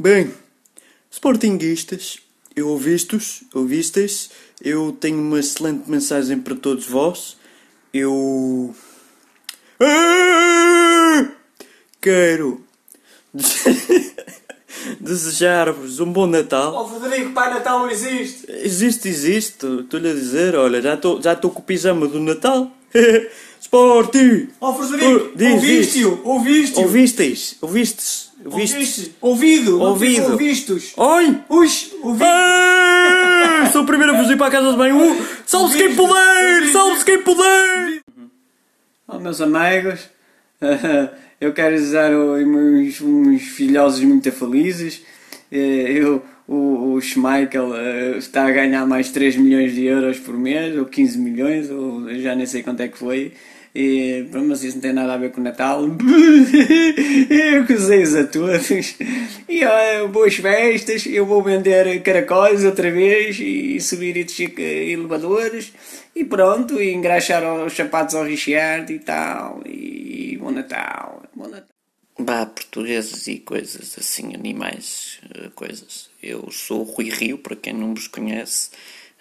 Bem, Sportinguistas, eu ouvistos, ouvistes, eu tenho uma excelente mensagem para todos vós. Eu. Quero desejar-vos um bom Natal. Oh Frederico, Pai Natal não existe! Existe, existe, estou-lhe a dizer, olha, já estou já estou com o pijama do Natal. Sporting! Oh Frederico, ouviste-o? Ouviste-o? Ouvistes? Ouvistes? Ouvistes? Ouviste? Ouvido? Ouvido. Ouvistos? Oi! Ux, ouvi! Sou o primeiro a fugir para a casa de banho. Uh, Salve-se quem puder! Salve-se quem puder! Oh, meus amigos, eu quero desejar uns, uns filhosos muito felizes. Eh, Eu, o, Schmeichel eh, está a ganhar mais 3 milhões de euros por mês, ou 15 milhões, ou já nem sei quanto é que foi. E, mas isso não tem nada a ver com o Natal. Eu gozei-os a todos. E ó, boas festas. Eu vou vender caracóis outra vez e subir e descer elevadores. E pronto, e engraxar os sapatos ao Richard e tal. E bom Natal. Bom Natal. Vá, portugueses e coisas assim, animais, eh, coisas. Eu sou o Rui Rio, para quem não vos conhece,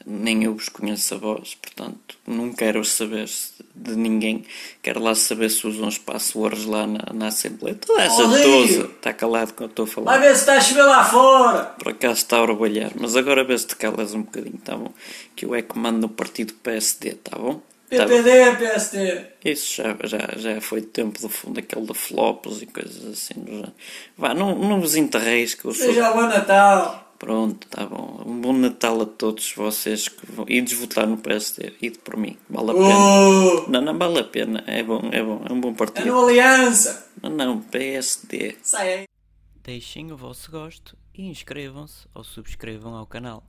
nem eu vos conheço a vós, portanto, não quero saber de ninguém. Quero lá saber se usam as passwords lá na, na Assembleia. Toda essa Oh, tosa, está calado que eu estou a falar. Vai ver se está a chover lá fora. Por acaso está a orbalhar, mas agora vê se te calas um bocadinho, tá bom? Que eu é que mando no partido PSD, tá bom? Tá. PPD, PST. Isso já, já, já foi tempo do fundo, aquele de flops e coisas assim. Vá, não, não vos enterreis que eu sou. Seja bom Natal. Pronto, tá bom. Um bom Natal a todos vocês que vão. Ides votar no PSD. Ide por mim. Vale a pena. Oh, Não, não vale a pena. É bom, é bom. É um bom é partido. no Aliança. Não, não. PSD. Sai aí. Deixem o vosso gosto e inscrevam-se ou subscrevam ao canal.